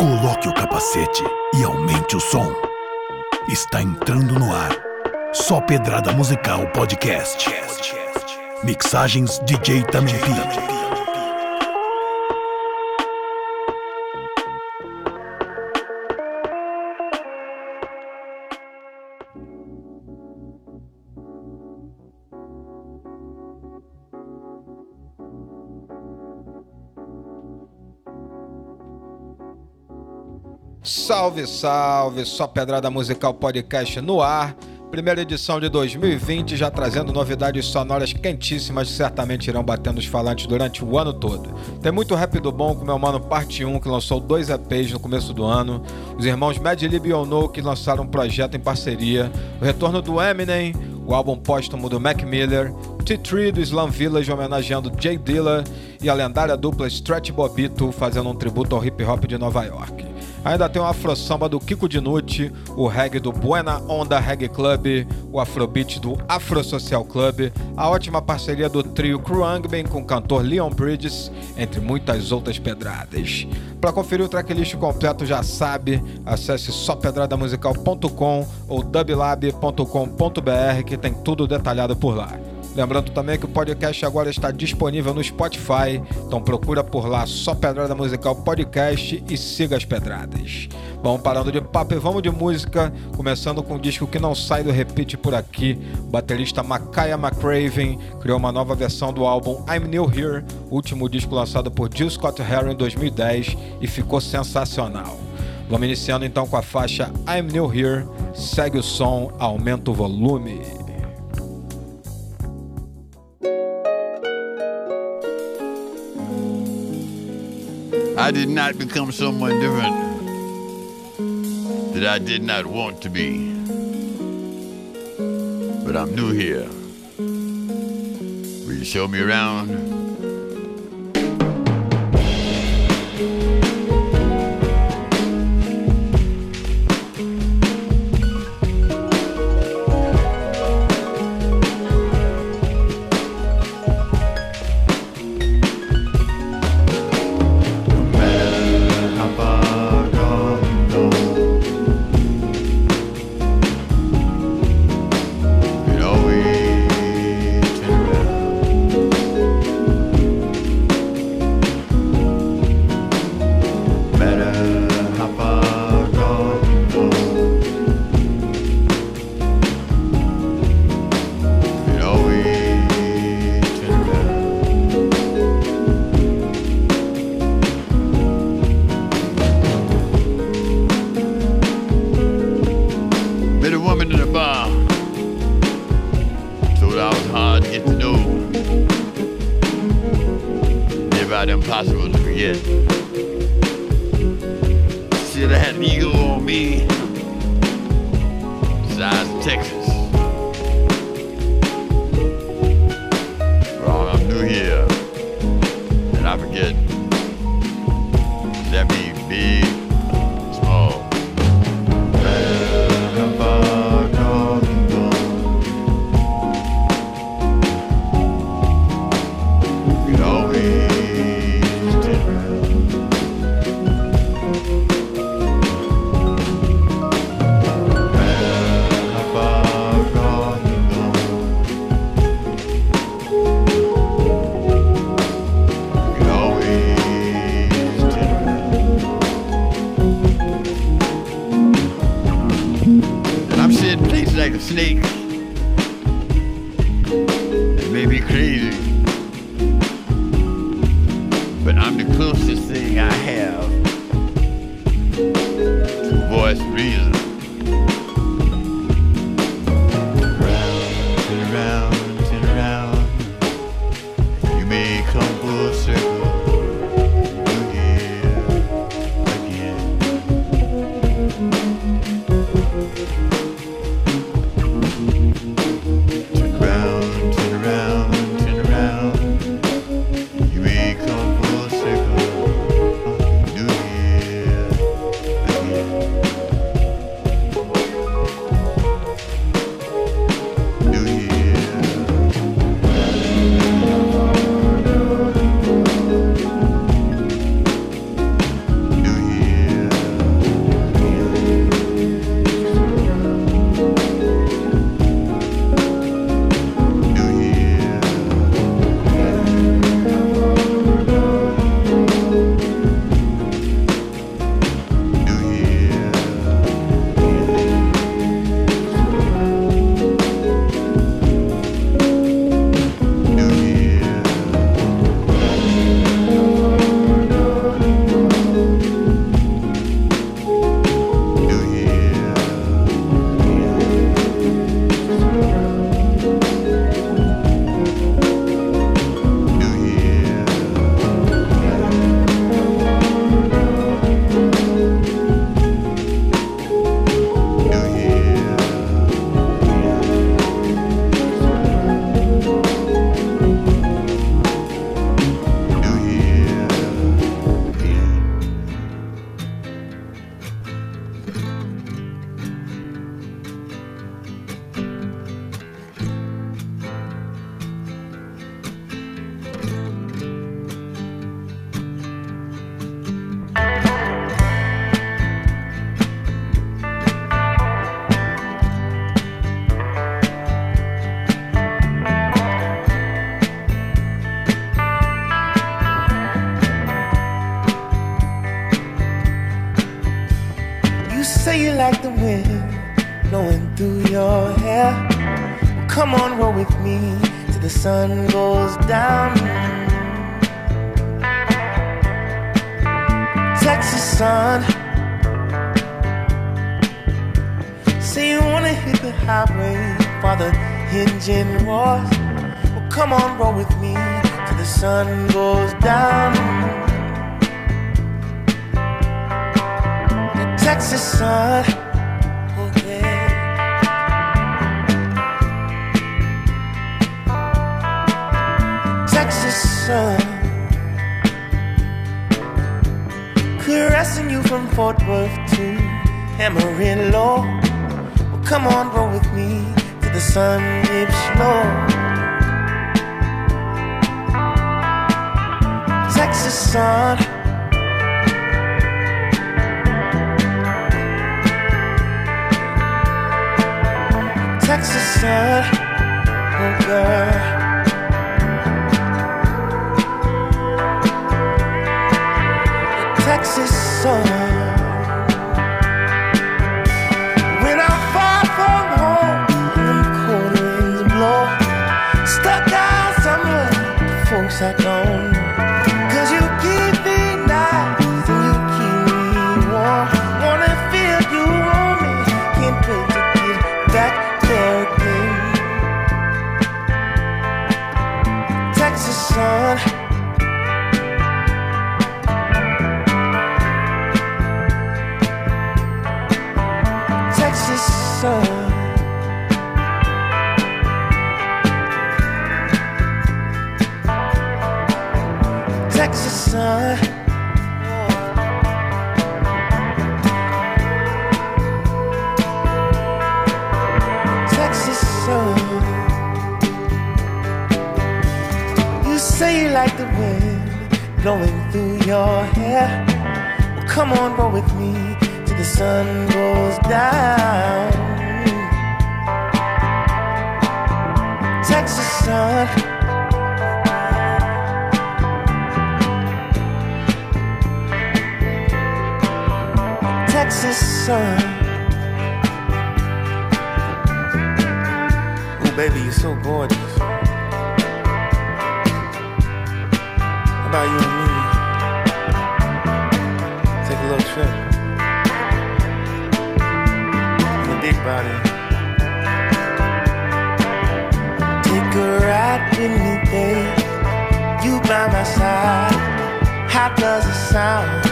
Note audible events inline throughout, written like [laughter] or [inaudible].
Coloque o capacete e aumente o som. Está entrando no ar. Só Pedrada Musical Podcast. Mixagens DJ Tamempi. Salve, salve! Só Pedrada Musical Podcast no ar. Primeira edição de 2020, já trazendo novidades sonoras quentíssimas que certamente irão batendo os falantes durante o ano todo. Tem muito rap do bom com meu mano Parte 1, que lançou dois EPs no começo do ano. Os irmãos Mad Lib e Ono, que lançaram um projeto em parceria. O retorno do Eminem, o álbum póstumo do Mac Miller. T3 do Slam Village homenageando Jay Dilla. E a lendária dupla Stretch Bobito fazendo um tributo ao hip hop de Nova York. Ainda tem o afro samba do Kiko Dinucci, o reggae do Buena Onda Reggae Club, o afrobeat do Afro Social Club, a ótima parceria do trio Kruangben com o cantor Leon Bridges, entre muitas outras pedradas. Para conferir o tracklist completo já sabe, acesse sópedradamusical.com ou dublab.com.br que tem tudo detalhado por lá. Lembrando também que o podcast agora está disponível no Spotify, então procura por lá só Pedrada Musical Podcast e siga as pedradas. Vamos parando de papo e vamos de música, começando com um disco que não sai do repeat por aqui. O baterista Makaya McCraven criou uma nova versão do álbum I'm New Here, último disco lançado por Jill Scott Heron em 2010 e ficou sensacional. Vamos iniciando então com a faixa I'm New Here, segue o som, aumenta o volume. I did not become someone different that I did not want to be. But I'm new here. Will you show me around? oh girl. Texas sun. When I far from home, cold winds blow. Stuck out folks I. like any day. You by my side. How does it sound?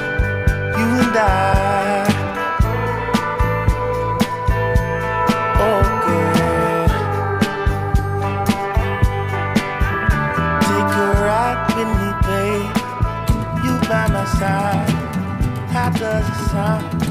You and I. Oh girl, take a ride with me, babe. You by my side. How does it sound?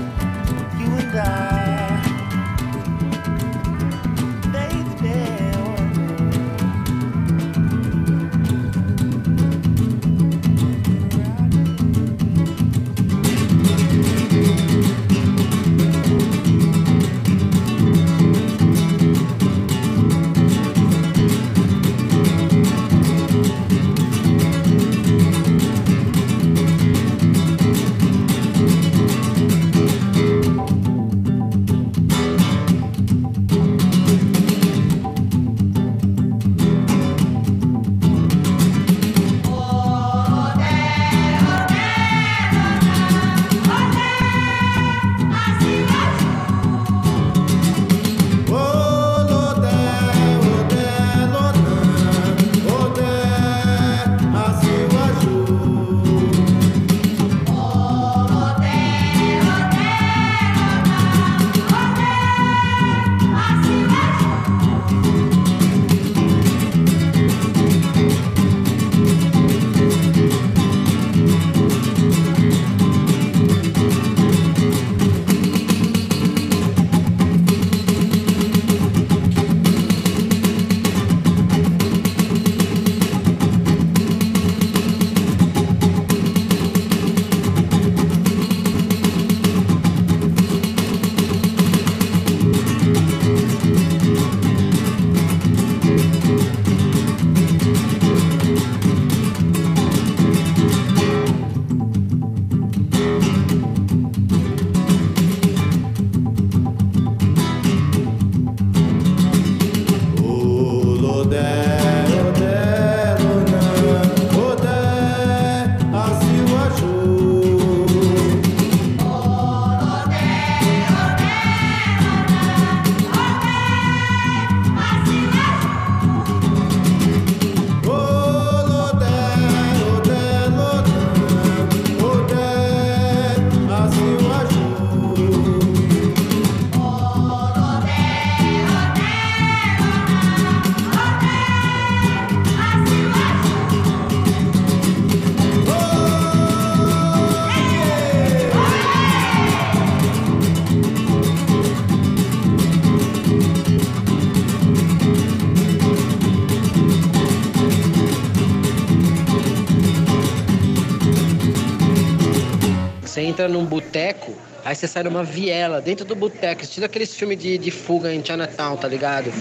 Entra num boteco, aí você sai numa viela dentro do boteco, estilo aqueles filmes de, de fuga em Chinatown, tá ligado?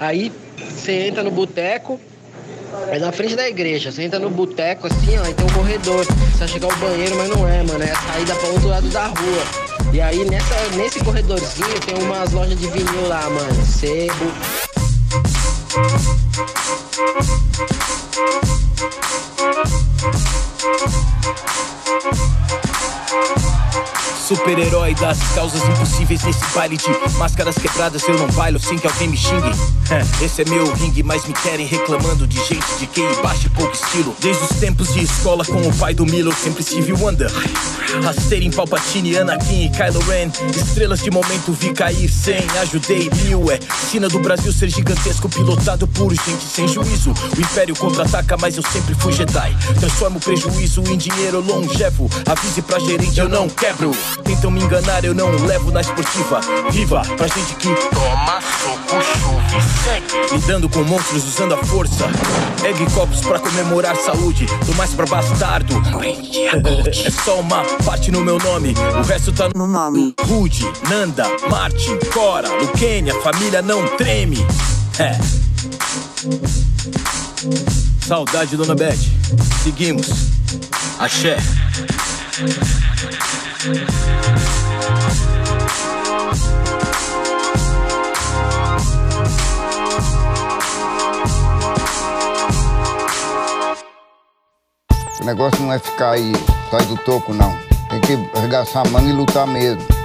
Aí você entra no boteco, é na frente da igreja. Você entra no boteco assim, ó, tem um corredor. Você vai chegar ao banheiro, mas não é, mano. É a saída para outro lado da rua. E aí nessa, nesse corredorzinho tem umas lojas de vinil lá, mano. Sebo. Super-herói das causas impossíveis nesse baile de máscaras quebradas. Eu não bailo sem que alguém me xingue. É, Esse é meu ringue, mas me querem reclamando de gente de quem baixa pouco estilo. Desde os tempos de escola com o pai do Milo, eu sempre estive Wonder. Rasteiro em Palpatine, Anakin e Kylo Ren. Estrelas de momento vi cair sem. Ajudei mil, é sina do Brasil ser gigantesco, pilotado por gente sem juízo. O Império contra-ataca, mas eu sempre fui Jedi. Transformo prejuízo em dinheiro longevo. Avise pra gerente, eu não quebro. Tentam me enganar, eu não levo na esportiva. Viva pra gente que toma soco, chuva e segue. Lidando com monstros usando a força. Egg copos pra comemorar saúde. Tô mais pra bastardo. [laughs] É só uma parte no meu nome. O resto tá no nome. Rude, Nanda, Martin, Cora, Luquênia, família não treme. É. Saudade, dona Beth. Seguimos. Axé. O negócio não é ficar aí atrás do toco, não. Tem que arregaçar a manga e lutar mesmo.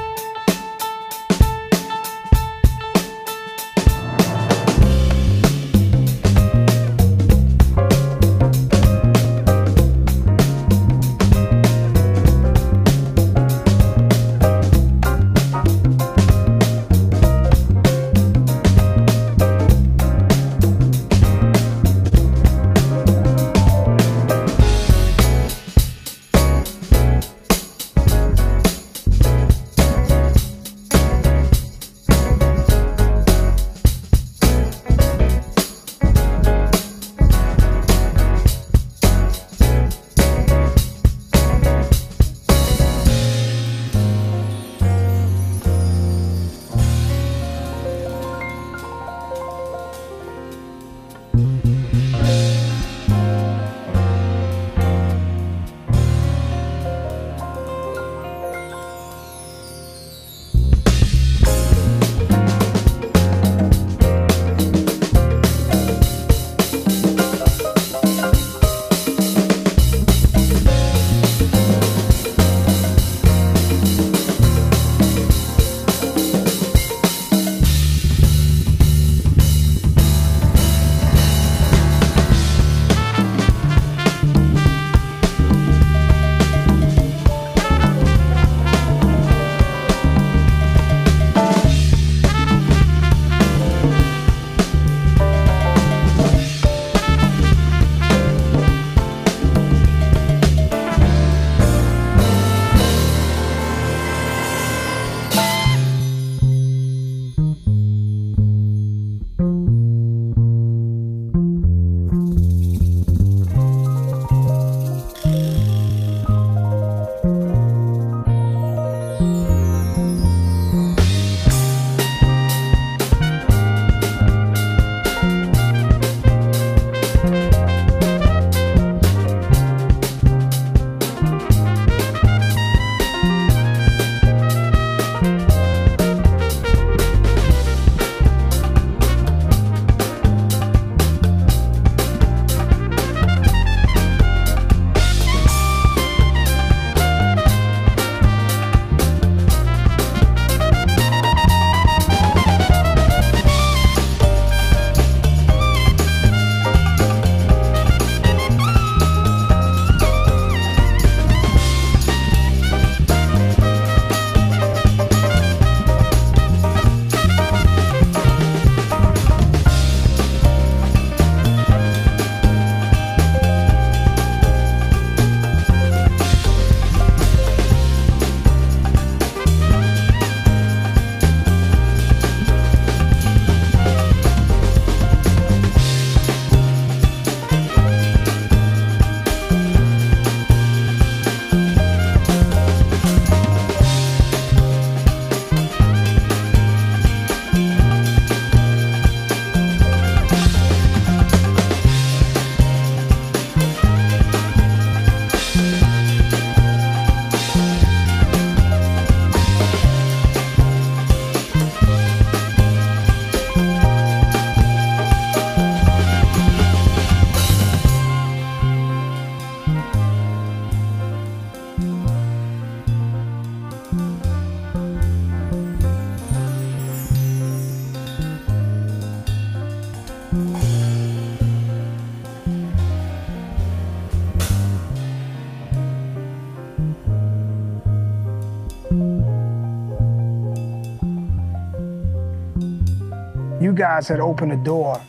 Guys had opened a door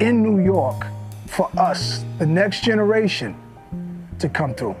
in New York for us, the next generation, to come through.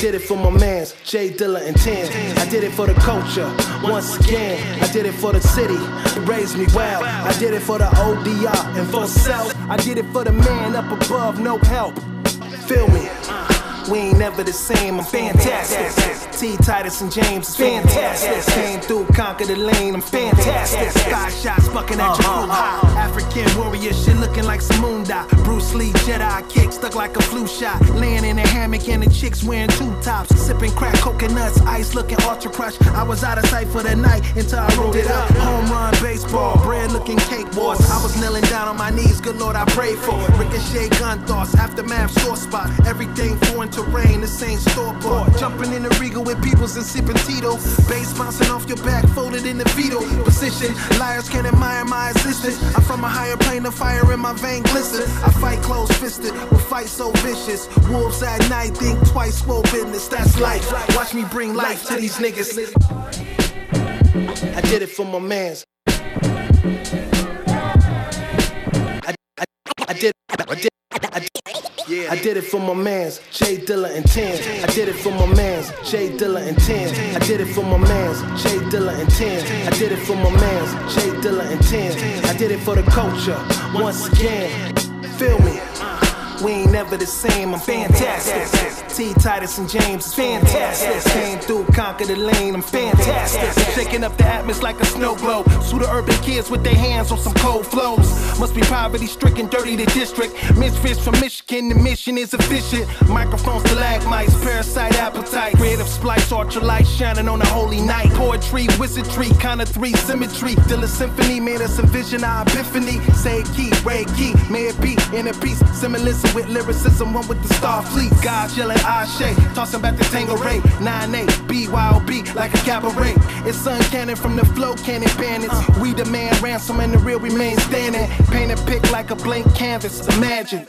Did it for my mans, J Dilla and Tim. I did it for the culture, once again. I did it for the city, it raised me well. I did it for the ODR and for self. I did it for the man up above, no help. Feel me? We ain't never the same, I'm fantastic. T. Titus and James is fantastic. Came through, conquered the lane, I'm fantastic. Sky shots bucking at your uh-huh, crew high. Uh-huh. African warrior shit looking like some moon dot. Bruce Lee Jedi kick stuck like a flu shot. Laying in a hammock and the chicks wearing two tops. Sipping crack coconuts, ice looking ultra crush. I was out of sight for the night until I rolled it up. Home run baseball, bread looking cake wars. I was kneeling down on my knees, good lord I prayed for. Ricochet gun thoughts, aftermath sore spot. Everything foreign terrain, this ain't store bought. Jumping in the regal with peoples and sipping Tito. Bass bouncing off your back, folded in the fetal position. Liars can't admire my existence. I'm from a higher plane, the fire in my vein glisten. I fight close fisted, will fight so vicious. Wolves at night, think twice, swole business. That's life. Watch me bring life to these niggas. I did it for my mans. I, I, I did I did I did it for my mans, J Dilla and Tan. I did it for my mans, J Dilla and Tan. I did it for my mans, J Dilla and Tan. I did it for my mans, J Dilla and Tan. I did it for the culture, once again. Feel me? We ain't never the same, I'm fantastic. T. Titus and James is fantastic. Came through, conquer the lane, I'm fantastic. Shaking up the atmosphere like a snow globe. Sue the urban kids with their hands on some cold flows. Must be poverty stricken, dirty the district. Misfits from Michigan, the mission is efficient. Microphone stalagmites, parasite appetite. Creative splice, ultralight shining on a holy night. Poetry, wizardry, kind of three symmetry. Dilla Symphony made us envision our epiphany. Say key, Ray key, may it be in a piece. With lyricism, one with the star fleet. God yelling Ashe, tossing back the tango ray. 9-8, BYOB like a cabaret. It's uncanny from the flow cannon bandits. Uh. We demand ransom and the real remains standing. Paint a pic like a blank canvas. Imagine.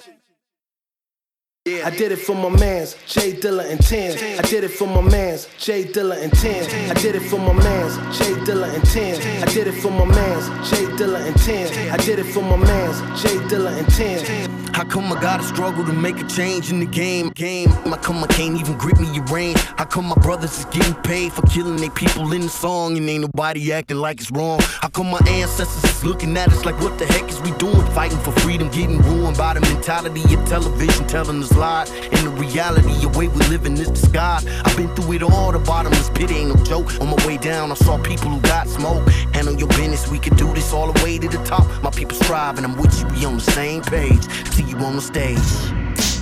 I did it for my mans, J Dilla and Tan. I did it for my mans, J Dilla and Tan. I did it for my mans, J Dilla and Tan. I did it for my mans, J Dilla and Tan. I did it for my mans, J Dilla and Tan. How come I gotta struggle to make a change in the game? Game. How come I can't even grip me your brain? How come my brothers is getting paid for killing their people in the song and ain't nobody acting like it's wrong? How come my ancestors is looking at us like what the heck is we doing? Fighting for freedom, getting ruined by the mentality of television telling us lies. And the reality, the way we live in this disguise. I've been through it all, the bottomless pit ain't no joke. On my way down, I saw people who got smoke. Handle your business, we could do this all the way to the top. My people striving, I'm with you, we on the same page. See you on the stage.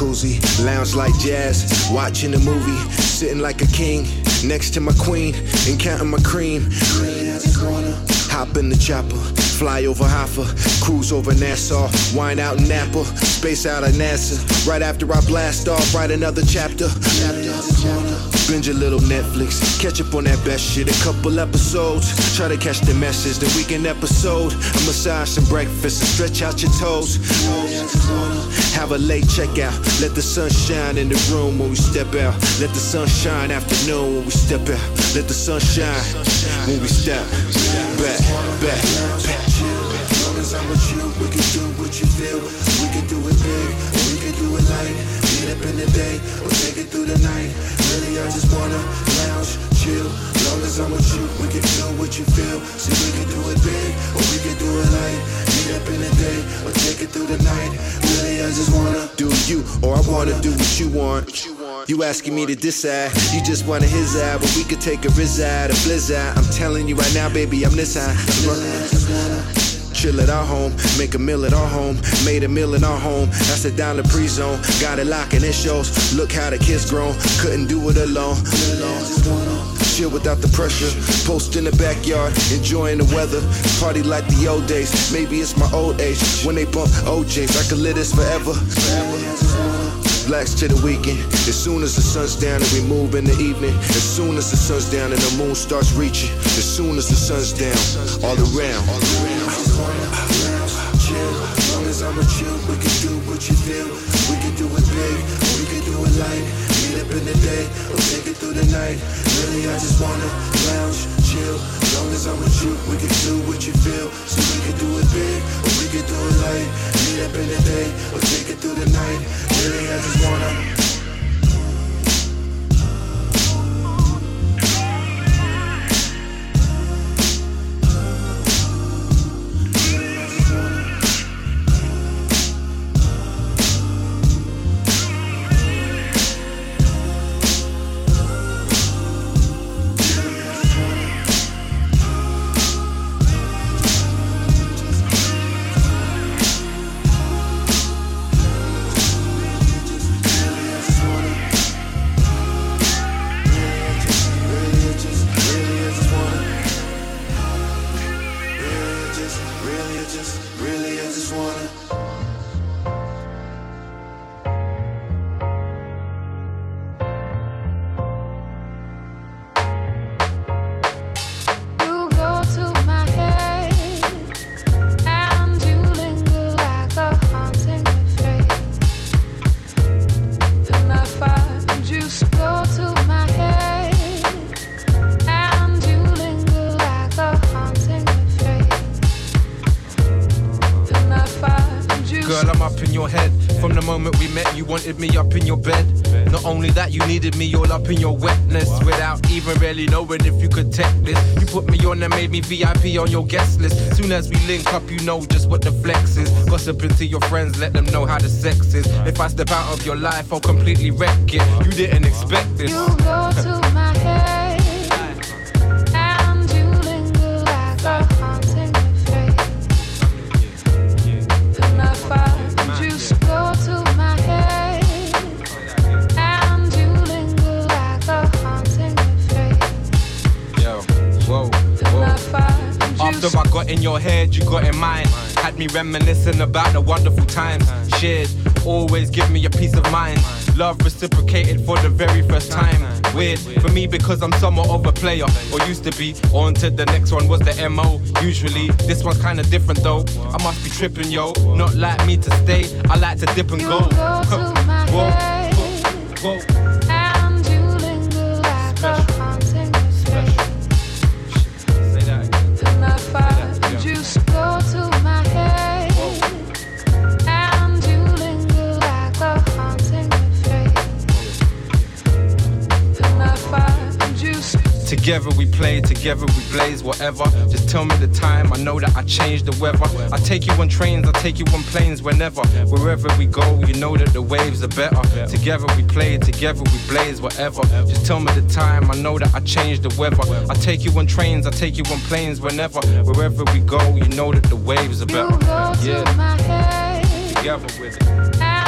Jacuzzi, lounge like jazz, watching a movie, sitting like a king next to my queen and counting my cream. Just wanna. Hop in the chopper, fly over Hoffa, cruise over Nassau, wine out in Napa, space out of NASA. Right after I blast off, write another chapter. Binge a little Netflix, catch up on that best shit, a couple episodes. Try to catch the message, the weekend episode. A massage some breakfast and stretch out your toes. Have a late checkout, let the sun shine in the room when we step out. Let the sun shine afternoon when we step out. Let the sun shine when we step back, back, back. I'm with you, we can do what you feel. We can do it big, we can do it light. Up in the day, or take it through the night. Really, I just wanna lounge, chill. Long as I'm with you, we can do what you feel. See, we can do it big, or we can do it light. Meet up in the day, or take it through the night. Really, I just wanna do you, or I wanna do what you want. You asking me to decide, you just want a his eye, but we could take a reside, a blizzard. I'm telling you right now, baby, I'm this high. Chill at our home, make a meal at our home, made a meal in our home. That's the down the pre-zone, got it locking it shows. Look how the kids grown, couldn't do it alone. Chill without the pressure, post in the backyard, enjoying the weather. Party like the old days, maybe it's my old age. When they bump OJs, I could live this forever. Blacks to the weekend. As soon as the sun's down and we move in the evening. As soon as the sun's down and the moon starts reaching. As soon as the sun's down, all around. chill. As long as I'm with you, we can do what you feel. We can do it big, we can do it light. In the day, or take it through the night. Really, I just wanna lounge, chill. As long as I'm with you, we can do what you feel. So we can do it big, or we can do it light. Meet up in the day, or take it through the night. Really, I just wanna. In your bed. Not only that, you needed me all up in your wetness without even really knowing if you could take this. You put me on and made me VIP on your guest list. Soon as we link up, you know just what the flex is. Gossiping to your friends, let them know how the sex is. If I step out of your life, I'll completely wreck it. You didn't expect this. You go to me reminiscing about the wonderful times shared. Always give me a peace of mind. Love reciprocated for the very first time. Weird for me because I'm somewhat of a player, or used to be. On to the next one was the MO. Usually, this one's kinda different though. I must be tripping, yo. Not like me to stay, I like to dip and go. go to my [laughs] Whoa, head, whoa. Together we play, together we blaze, whatever. Just tell me the time, I know that I change the weather. I take you on trains, I take you on planes, whenever. Wherever we go, you know that the waves are better. Together we play, together we blaze, whatever. Just tell me the time, I know that I change the weather. I take you on trains, I take you on planes, whenever. Wherever we go, you know that the waves are better. Yeah, together with it.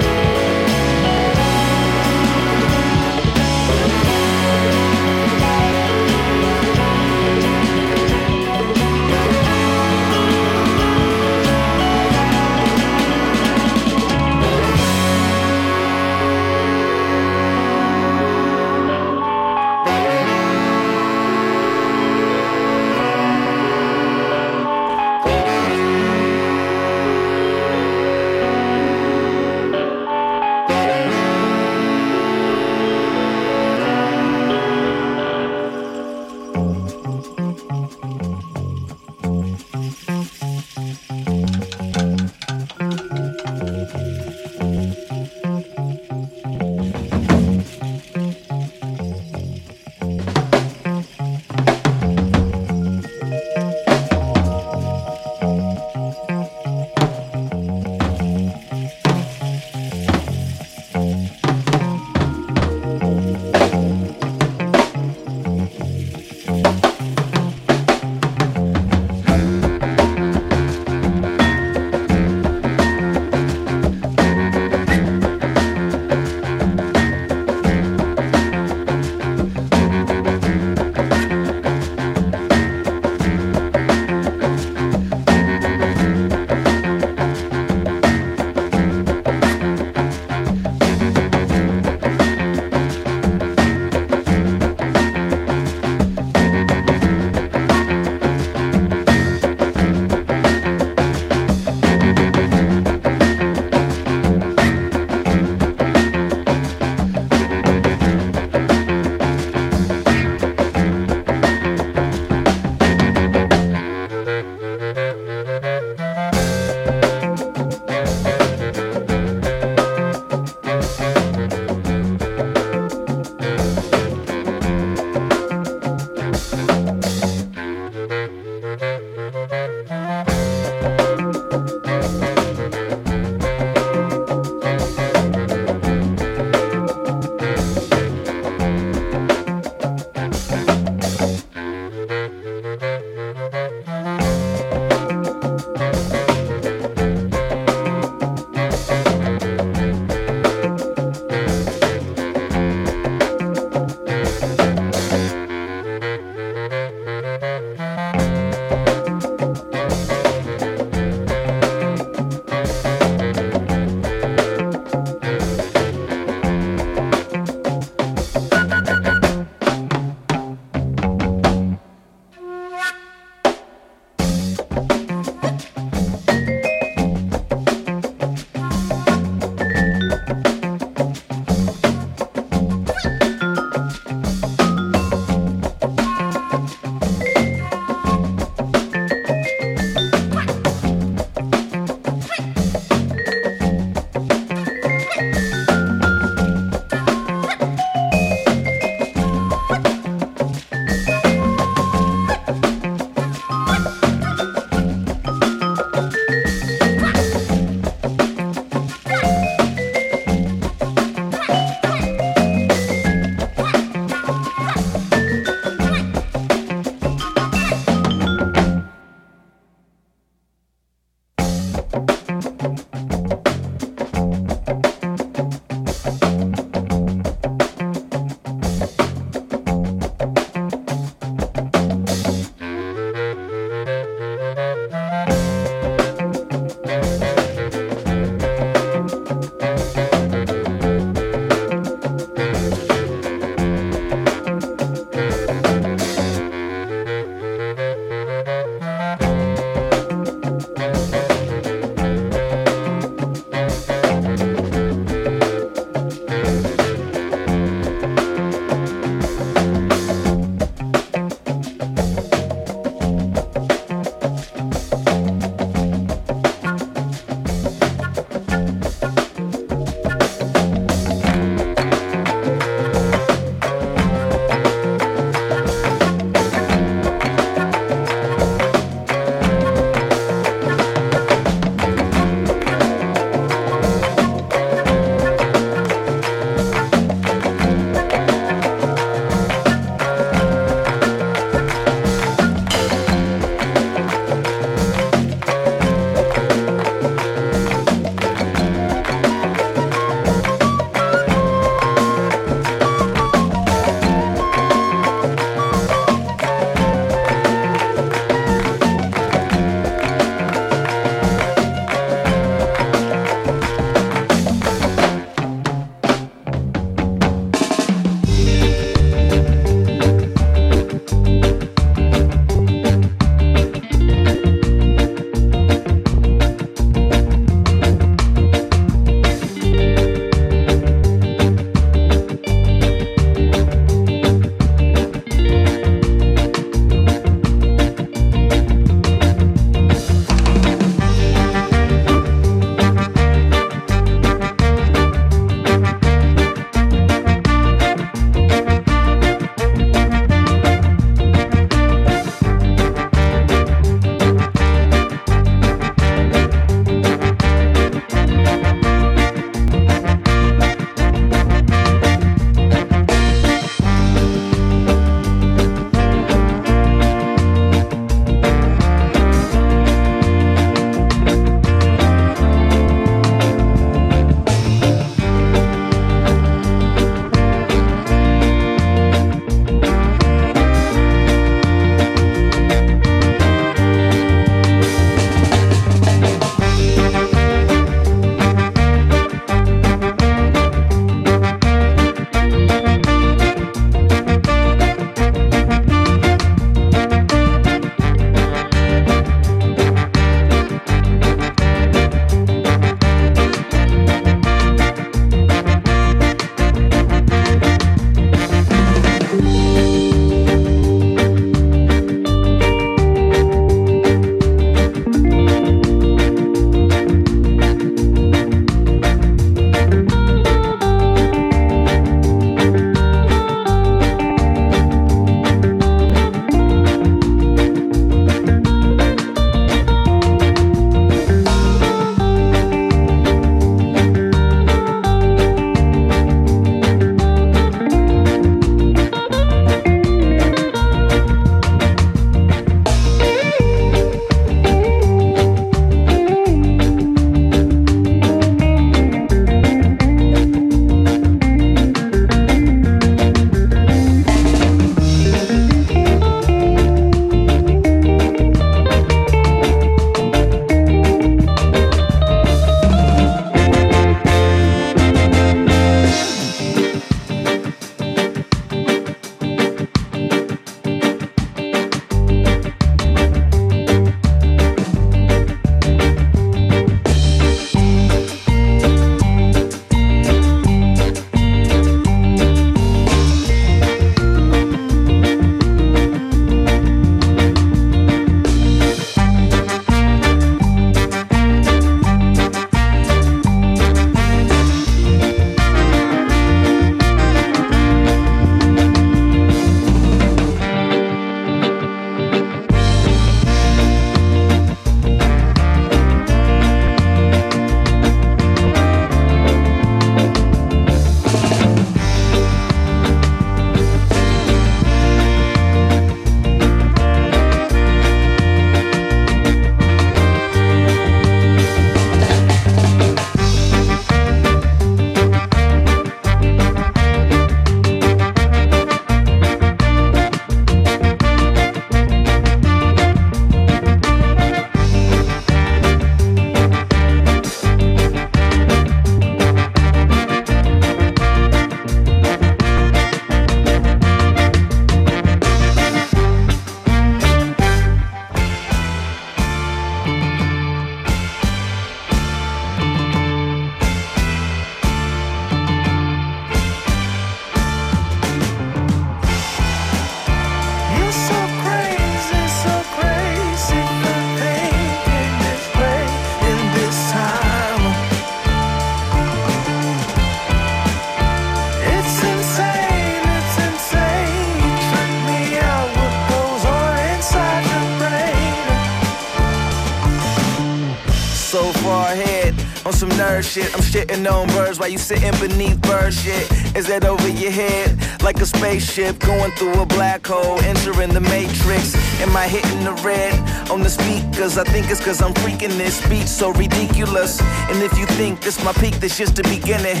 Shit. I'm shitting on birds while you sitting beneath bird shit. Is that over your head? Like a spaceship going through a black hole, entering the matrix. Am I hitting the red on the speakers? I think it's cause I'm freaking this beat so ridiculous. And if you think this my peak, this just the beginning.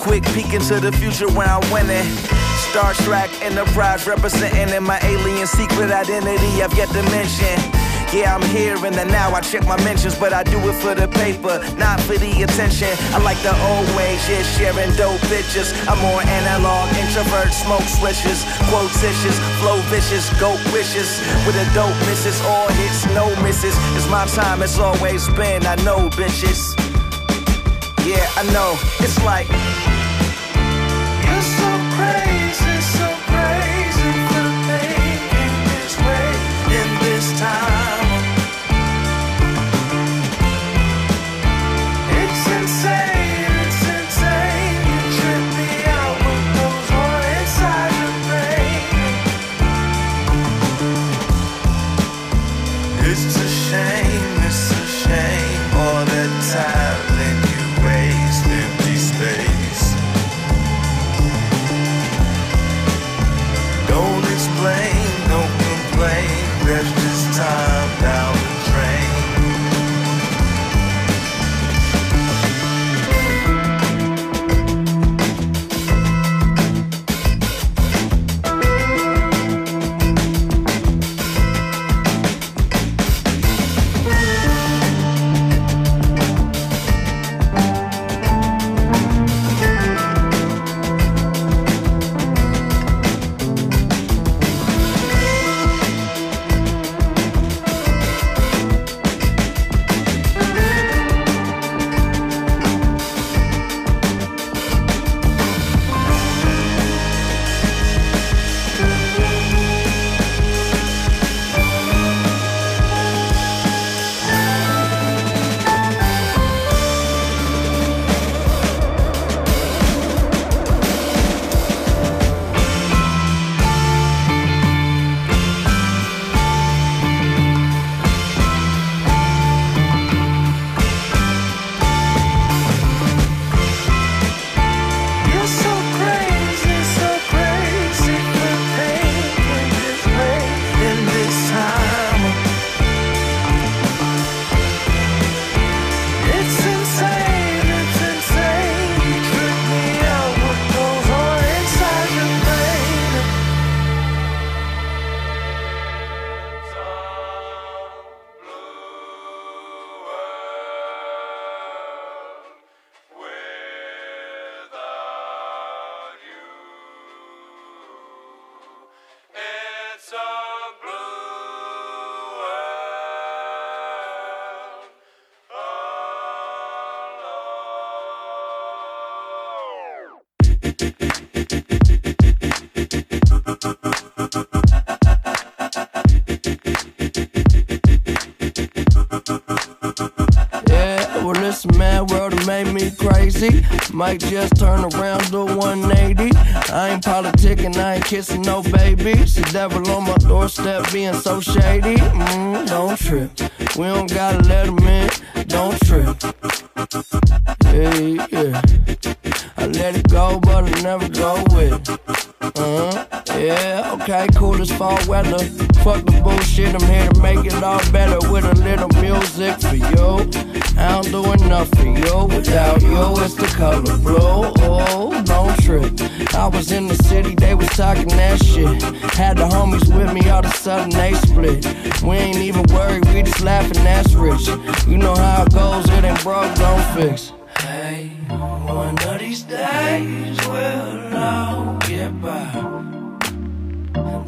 Quick peek into the future where I'm winning. Star Trek Enterprise representing in my alien secret identity I've yet to mention. Yeah, I'm here in the now. I check my mentions, but I do it for the paper, not for the attention. I like the old ways, yeah, sharing dope bitches. I'm more analog, introvert, smoke swishes, quotitious, flow vicious, goat wishes. With a dope misses, all hits, no misses. It's my time, it's always been. I know, bitches. Yeah, I know. It's like. You're so crazy, so crazy this time. Might just turn around to 180. I ain't politicking, I ain't kissing no baby. The devil on my doorstep being so shady. Mm, don't trip. We don't gotta let him in. Don't trip. Yeah, yeah. I let it go, but I never go with it. Uh-huh. Yeah, okay, cool as fall weather. Fuck the bullshit, I'm here to make it all better with a little music for you. I don't do enough for you. Without you, it's the color blue. Oh, don't trip. I was in the city, they was talking that shit. Had the homies with me, all of a sudden they split. We ain't even worried, we just laughing, that's rich. You know how it goes, it ain't broke, don't fix. Hey, one of these days we'll all get by.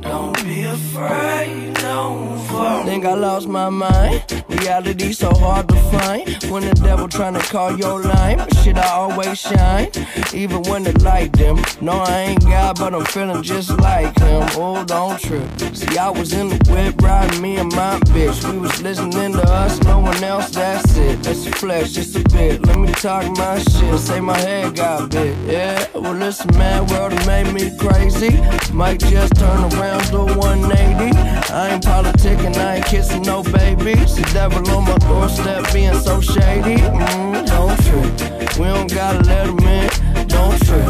Don't afraid, don't fall. Think I lost my mind. Reality so hard to find. When the devil tryna call your line, shit, I always shine. Even when the light dim. No, I ain't God, but I'm feeling just like him. Oh, don't trip. See, I was in the whip riding me and my bitch. We was listening to us, no one else, that's it. That's the flesh, just a bit. Let me talk my shit. Say my head got big. Yeah, well, this mad world made me crazy. Might just turn around to 180. I ain't politicking, I ain't kissing no babies. The devil on my doorstep being so shady. Mm, don't trip. We don't gotta let 'em in, don't trip.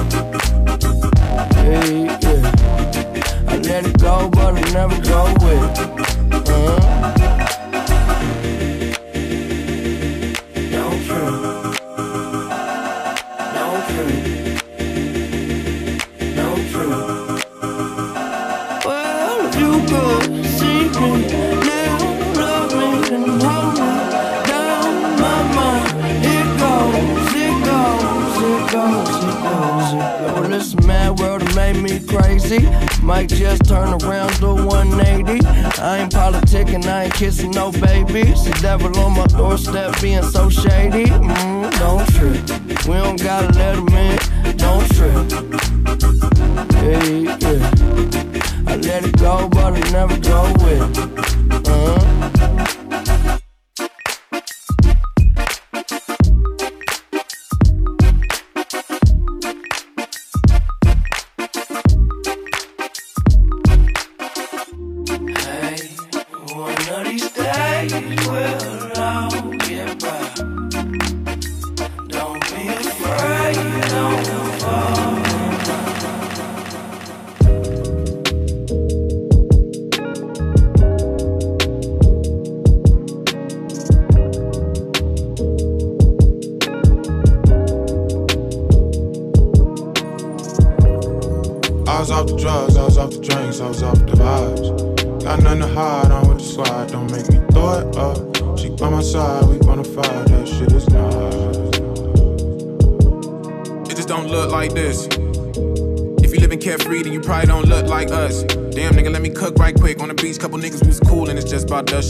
Hey, yeah. I let it go, but I never go with it. Uh-huh. Don't crazy. Might just turn around to 180. I ain't politicking, I ain't kissing no babies. The devil on my doorstep being so shady. Mm, don't trip. We don't gotta let him in. Don't trip. Hey, yeah. I let it go, but I never go with it. Uh-huh.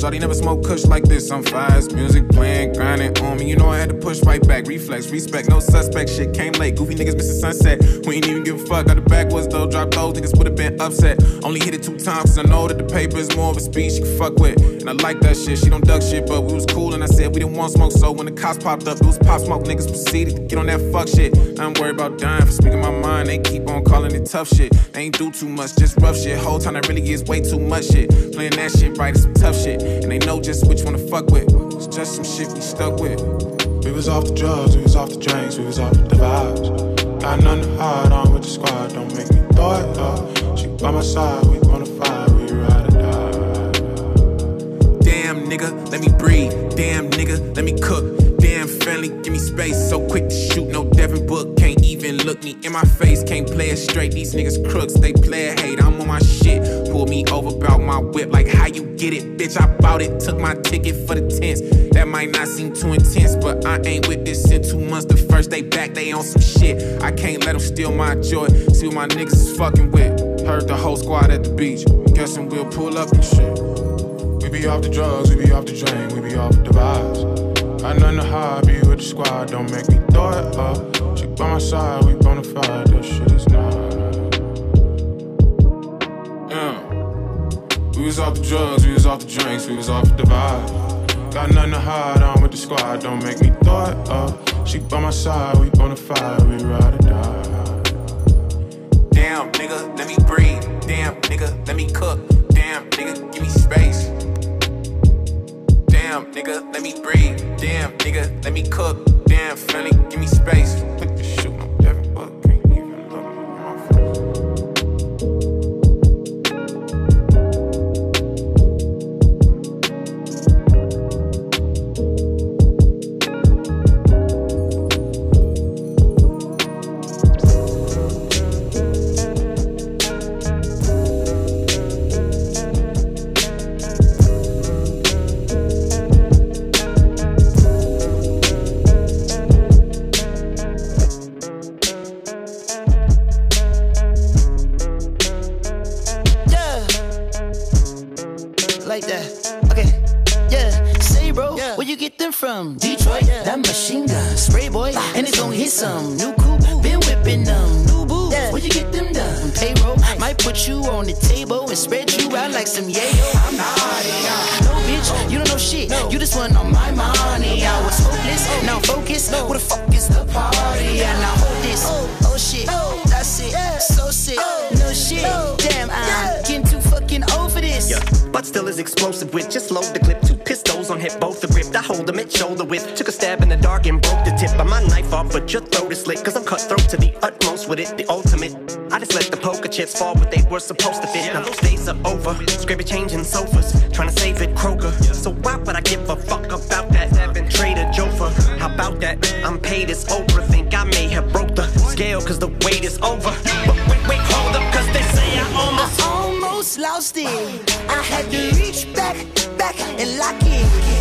Shawty never smoke kush like this. I'm fast, music playing, grinding on me. You know I had to push right back. Reflex, respect, no suspect. Shit came late. Goofy niggas missing sunset. We ain't even give a fuck. Got the backwards though. Drop those niggas would have been upset. Only hit it two times, cause I know that the paper is more of a speed she can fuck with. And I like that shit. She don't duck shit, but we was cool, and I said we didn't want smoke. So when the cops popped up, it was pop smoke. Niggas proceeded to get on that fuck shit. I'm worried about dying for speaking my mind. They keep on calling it tough shit. They ain't do too much, just rough shit. Whole time that really is way too much shit. Playing that shit right is some tough shit. And they know just which one to fuck with. It's just some shit we stuck with. We was off the drugs, we was off the drinks, we was off the vibes. Got nothing to hide, I'm with the squad, don't make me throw it up. She by my side, we bona fide, we ride or die. Damn nigga, let me breathe. Damn nigga, let me cook. Damn friendly, give me space. So quick to shoot, no Devin Book. Can't even look me in my face. Can't play it straight. These niggas crooks, they play it hate. I'm on my shit. Pull me over, bout my whip. Like how you get it, bitch? I bought it. Took my ticket for the tents. Might not seem too intense, but I ain't with this in two months. The first day back, they on some shit. I can't let them steal my joy. See what my niggas is fucking with. Heard the whole squad at the beach. Guessing we'll pull up and shit. We be off the drugs, we be off the drink, we be off the vibes. Nothing to hide, be with the squad, don't make me throw it up. She by my side, we bona fide, this shit is nice. Yeah. We was off the drugs, we was off the drinks, we was off the vibe. Got nothing to hide, I'm with the squad, don't make me throw it up. Uh. She by my side, we bona fide, we ride or die. Damn nigga, let me breathe. Damn nigga, let me cook. Damn nigga, give me space. Damn nigga, let me breathe. Damn nigga, let me cook. Damn friendly, give me space. Were supposed to fit. Now those days are over. Scrappy changing sofas, trying to save it Kroger. So why would I give a fuck about that? Having Trader Joe for how about that? I'm paid as Oprah. Think I may have broke the scale, cause the wait is over. But wait, wait, hold up, cause they say I almost. I almost lost it. I had to reach back, back and lock it.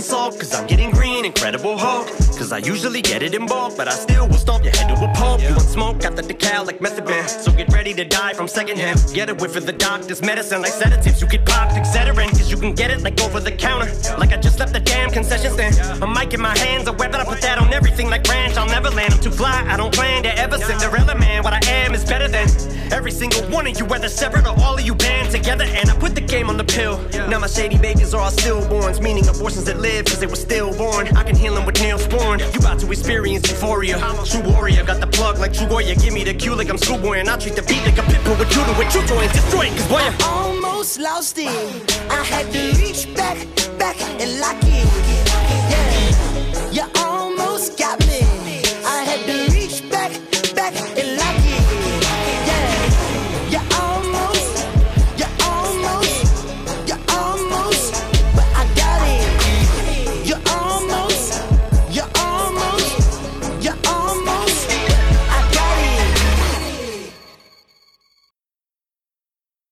Sulk, cause I'm getting green, incredible Hulk. Cause I usually get it in bulk, but I still will stomp your head to a pulp. You want smoke, got the decal like method man. So get ready to die from secondhand. Get a whiff of the doctor's medicine like sedatives. You get popped, Excedrin, cause you can get it like over the counter. Like I just left the damn concession stand. A mic in my hands, a weapon, I put that on everything like ranch. I'll never land, I'm too fly, I don't plan to ever Cinderella man. What I am is better than every single one of you, whether separate or all of you band together. And I put the game on the pill. Now my shady babies are all stillborns, meaning abortions that live cause they were stillborn. I can heal them with born. You about to experience euphoria. I'm a true warrior, got the plug like True warrior. Give me the cue like I'm schoolboy, and I treat the beat like a pitbull with you with what you. Destroy it, cause boy, I almost lost it. I had to reach back, back, and lock it. Yeah, you almost got me.